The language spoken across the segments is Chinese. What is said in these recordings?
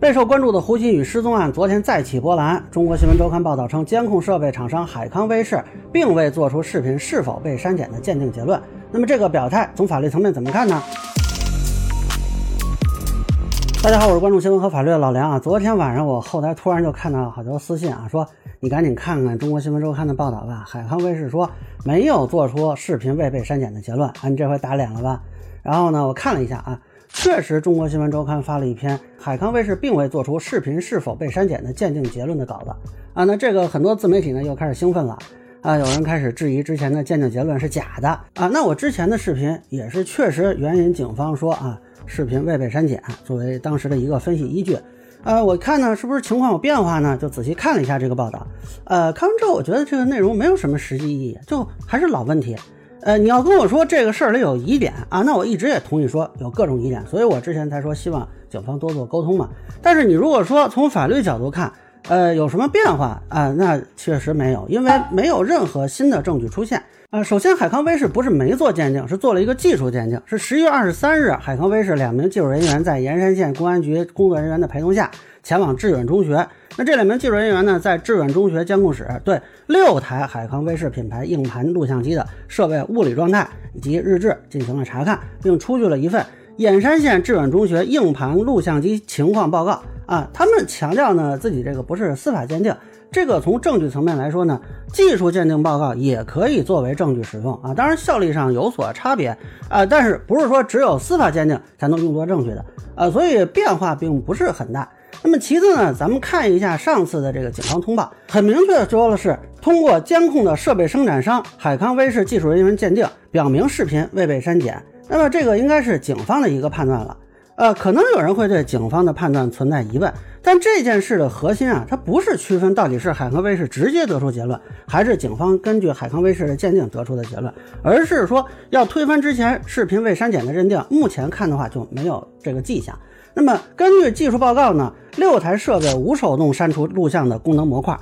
备受关注的胡鑫宇失踪案昨天再起波澜。中国新闻周刊报道称，监控设备厂商海康威视并未做出视频是否被删减的鉴定结论。那么这个表态从法律层面怎么看呢？大家好，我是关注新闻和法律的老梁啊。昨天晚上我后台突然就看到好多私信啊，说你赶紧看看中国新闻周刊的报道吧。海康威视说没有做出视频未被删减的结论啊，你这回打脸了吧？然后呢，我看了一下啊。确实，中国新闻周刊发了一篇海康威视并未做出视频是否被删减的鉴定结论的稿子啊。那这个很多自媒体呢又开始兴奋了啊，有人开始质疑之前的鉴定结论是假的啊。那我之前的视频也是确实援引警方说啊，视频未被删减作为当时的一个分析依据。呃，我看呢是不是情况有变化呢？就仔细看了一下这个报道。呃，看完之后我觉得这个内容没有什么实际意义，就还是老问题。呃，你要跟我说这个事儿里有疑点啊，那我一直也同意说有各种疑点，所以我之前才说希望警方多做沟通嘛。但是你如果说从法律角度看，呃，有什么变化啊？那确实没有，因为没有任何新的证据出现啊。首先，海康威视不是没做鉴定，是做了一个技术鉴定，是十一月二十三日，海康威视两名技术人员在盐山县公安局工作人员的陪同下。前往致远中学，那这两名技术人员呢，在致远中学监控室对六台海康威视品牌硬盘录像机的设备物理状态以及日志进行了查看，并出具了一份盐山县致远中学硬盘录像机情况报告。啊，他们强调呢，自己这个不是司法鉴定，这个从证据层面来说呢，技术鉴定报告也可以作为证据使用啊，当然效力上有所差别啊，但是不是说只有司法鉴定才能用作证据的啊，所以变化并不是很大。那么其次呢，咱们看一下上次的这个警方通报，很明确的说的是，通过监控的设备生产商海康威视技术人员鉴定，表明视频未被删减。那么这个应该是警方的一个判断了。呃，可能有人会对警方的判断存在疑问，但这件事的核心啊，它不是区分到底是海康威视直接得出结论，还是警方根据海康威视的鉴定得出的结论，而是说要推翻之前视频未删减的认定。目前看的话就没有这个迹象。那么根据技术报告呢，六台设备无手动删除录像的功能模块，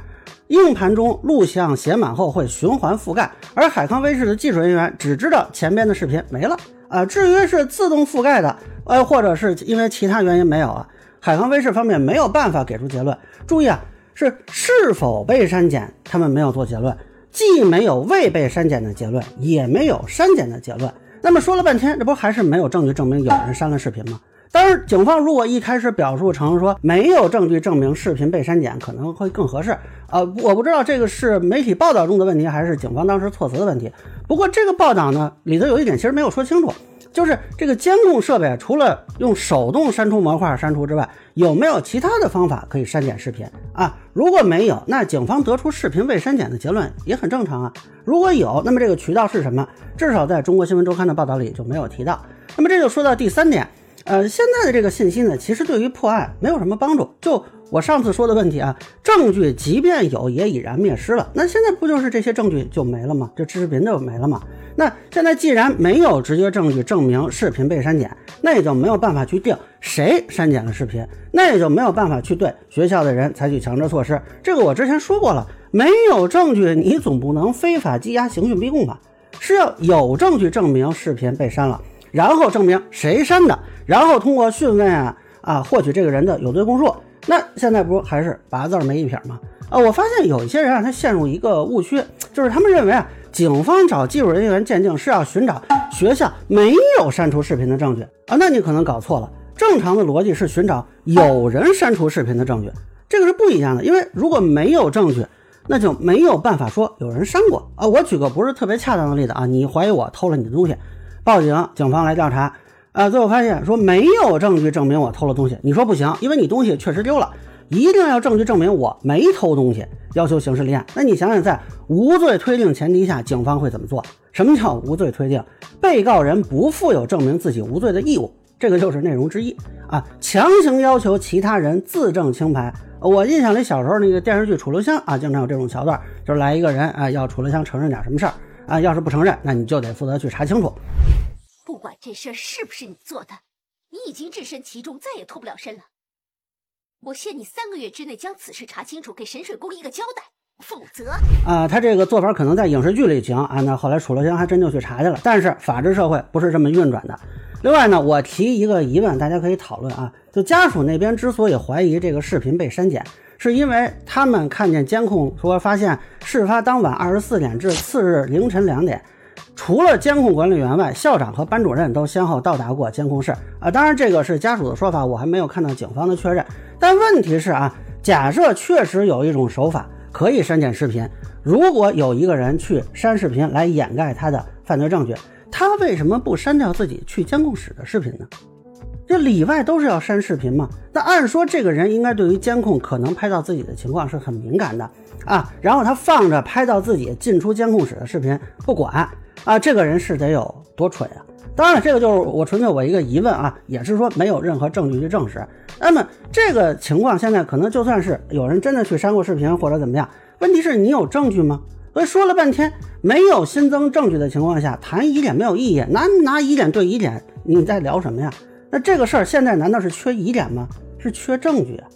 硬盘中录像写满后会循环覆盖，而海康威视的技术人员只知道前边的视频没了啊。至于是自动覆盖的，呃，或者是因为其他原因没有啊，海康威视方面没有办法给出结论。注意啊，是是否被删减，他们没有做结论，既没有未被删减的结论，也没有删减的结论。那么说了半天，这不还是没有证据证明有人删了视频吗？当然，警方如果一开始表述成说没有证据证明视频被删减，可能会更合适。呃，我不知道这个是媒体报道中的问题，还是警方当时措辞的问题。不过这个报道呢，里头有一点其实没有说清楚，就是这个监控设备除了用手动删除模块删除之外，有没有其他的方法可以删减视频啊？如果没有，那警方得出视频未删减的结论也很正常啊。如果有，那么这个渠道是什么？至少在中国新闻周刊的报道里就没有提到。那么这就说到第三点。呃，现在的这个信息呢，其实对于破案没有什么帮助。就我上次说的问题啊，证据即便有，也已然灭失了。那现在不就是这些证据就没了吗？这视频就没了吗？那现在既然没有直接证据证明视频被删减，那也就没有办法去定谁删减了视频，那也就没有办法去对学校的人采取强制措施。这个我之前说过了，没有证据，你总不能非法羁押、刑讯逼供吧？是要有证据证明视频被删了。然后证明谁删的，然后通过讯问啊啊获取这个人的有罪供述。那现在不还是八字没一撇吗？啊，我发现有一些人啊，他陷入一个误区，就是他们认为啊，警方找技术人员鉴定是要寻找学校没有删除视频的证据啊。那你可能搞错了，正常的逻辑是寻找有人删除视频的证据，这个是不一样的。因为如果没有证据，那就没有办法说有人删过啊。我举个不是特别恰当的例子啊，你怀疑我偷了你的东西。报警，警方来调查，啊，最后发现说没有证据证明我偷了东西。你说不行，因为你东西确实丢了，一定要证据证明我没偷东西，要求刑事立案。那你想想，在无罪推定前提下，警方会怎么做？什么叫无罪推定？被告人不负有证明自己无罪的义务，这个就是内容之一啊。强行要求其他人自证清白。我印象里小时候那个电视剧《楚留香》啊，经常有这种桥段，就是来一个人啊，要楚留香承认点什么事儿。啊，要是不承认，那你就得负责去查清楚。不管这事儿是不是你做的，你已经置身其中，再也脱不了身了。我限你三个月之内将此事查清楚，给沈水宫一个交代。否则。啊，他这个做法可能在影视剧里行啊，那后来楚留香还真就去查去了。但是法治社会不是这么运转的。另外呢，我提一个疑问，大家可以讨论啊，就家属那边之所以怀疑这个视频被删减，是因为他们看见监控说发现事发当晚二十四点至次日凌晨两点。除了监控管理员外，校长和班主任都先后到达过监控室啊。当然，这个是家属的说法，我还没有看到警方的确认。但问题是啊，假设确实有一种手法可以删减视频，如果有一个人去删视频来掩盖他的犯罪证据，他为什么不删掉自己去监控室的视频呢？这里外都是要删视频嘛？那按说这个人应该对于监控可能拍到自己的情况是很敏感的啊。然后他放着拍到自己进出监控室的视频不管。啊，这个人是得有多蠢啊！当然了，这个就是我纯粹我一个疑问啊，也是说没有任何证据去证实。那么这个情况现在可能就算是有人真的去删过视频或者怎么样，问题是你有证据吗？所以说了半天没有新增证据的情况下谈疑点没有意义，拿拿疑点对疑点，你在聊什么呀？那这个事儿现在难道是缺疑点吗？是缺证据啊！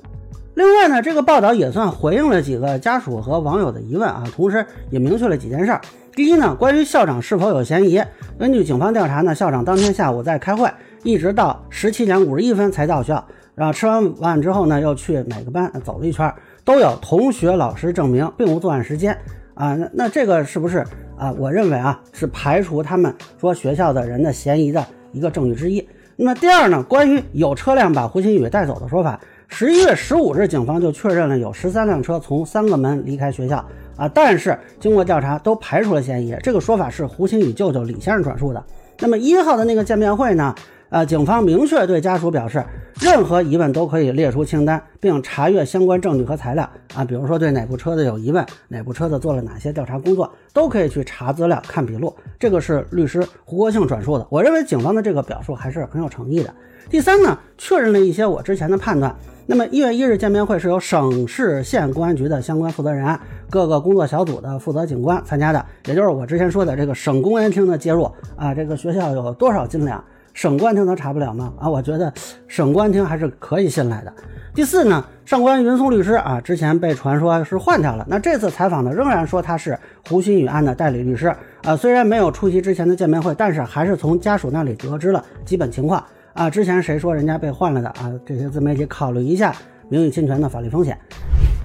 另外呢，这个报道也算回应了几个家属和网友的疑问啊，同时也明确了几件事儿。第一呢，关于校长是否有嫌疑，根据警方调查呢，校长当天下午在开会，一直到十七点五十一分才到校，然后吃完饭之后呢，又去每个班走了一圈，都有同学老师证明并无作案时间啊。那那这个是不是啊？我认为啊，是排除他们说学校的人的嫌疑的一个证据之一。那么第二呢，关于有车辆把胡鑫宇带走的说法，十一月十五日警方就确认了有十三辆车从三个门离开学校。啊！但是经过调查，都排除了嫌疑。这个说法是胡鑫宇舅舅李先生转述的。那么一号的那个见面会呢？呃，警方明确对家属表示，任何疑问都可以列出清单，并查阅相关证据和材料。啊，比如说对哪部车子有疑问，哪部车子做了哪些调查工作，都可以去查资料、看笔录。这个是律师胡国庆转述的。我认为警方的这个表述还是很有诚意的。第三呢，确认了一些我之前的判断。那么一月一日见面会是由省市县公安局的相关负责人、各个工作小组的负责警官参加的，也就是我之前说的这个省公安厅的介入啊。这个学校有多少斤两，省公安厅能查不了吗？啊，我觉得省公安厅还是可以信赖的。第四呢，上官云松律师啊，之前被传说是换掉了，那这次采访呢，仍然说他是胡鑫宇案的代理律师啊。虽然没有出席之前的见面会，但是还是从家属那里得知了基本情况。啊，之前谁说人家被换了的啊？这些自媒体考虑一下名誉侵权的法律风险。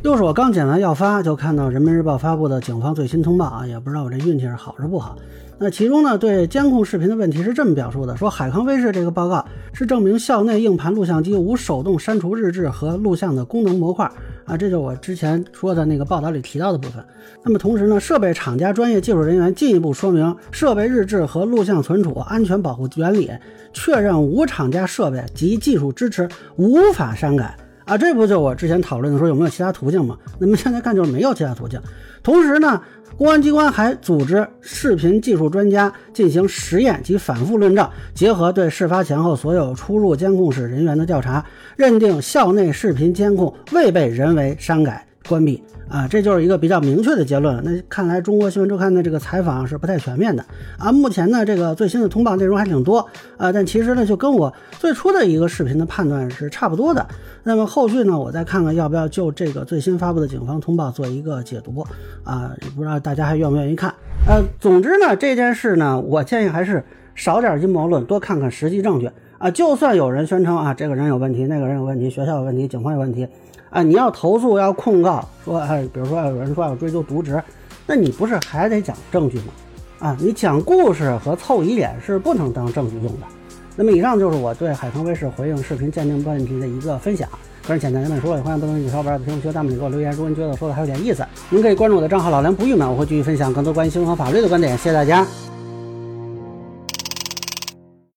又是我刚剪完要发，就看到人民日报发布的警方最新通报啊，也不知道我这运气是好是不好。那其中呢，对监控视频的问题是这么表述的：说海康威视这个报告是证明校内硬盘录像机无手动删除日志和录像的功能模块啊，这就是我之前说的那个报道里提到的部分。那么同时呢，设备厂家专业技术人员进一步说明，设备日志和录像存储安全保护原理，确认无厂家设备及技术支持无法删改啊，这不就我之前讨论的说有没有其他途径吗？那么现在看就是没有其他途径。同时呢。公安机关还组织视频技术专家进行实验及反复论证，结合对事发前后所有出入监控室人员的调查，认定校内视频监控未被人为删改关闭。啊，这就是一个比较明确的结论。那看来中国新闻周刊的这个采访是不太全面的啊。目前呢，这个最新的通报内容还挺多啊，但其实呢，就跟我最初的一个视频的判断是差不多的。那么后续呢，我再看看要不要就这个最新发布的警方通报做一个解读啊，也不知道大家还愿不愿意看。呃，总之呢，这件事呢，我建议还是少点阴谋论，多看看实际证据啊。就算有人宣称啊，这个人有问题，那个人有问题，学校有问题，警方有问题。啊，你要投诉要控告，说哎，比如说有人说要追究渎职，那你不是还得讲证据吗？啊，你讲故事和凑疑点是不能当证据用的。那么以上就是我对海康威视回应视频鉴定问题的一个分享，个人简单简说，也欢迎不同意小伙伴在评论区、弹幕里给我留言。如果您觉得说的还有点意思，您可以关注我的账号老梁不郁闷，我会继续分享更多关于新闻和法律的观点。谢谢大家。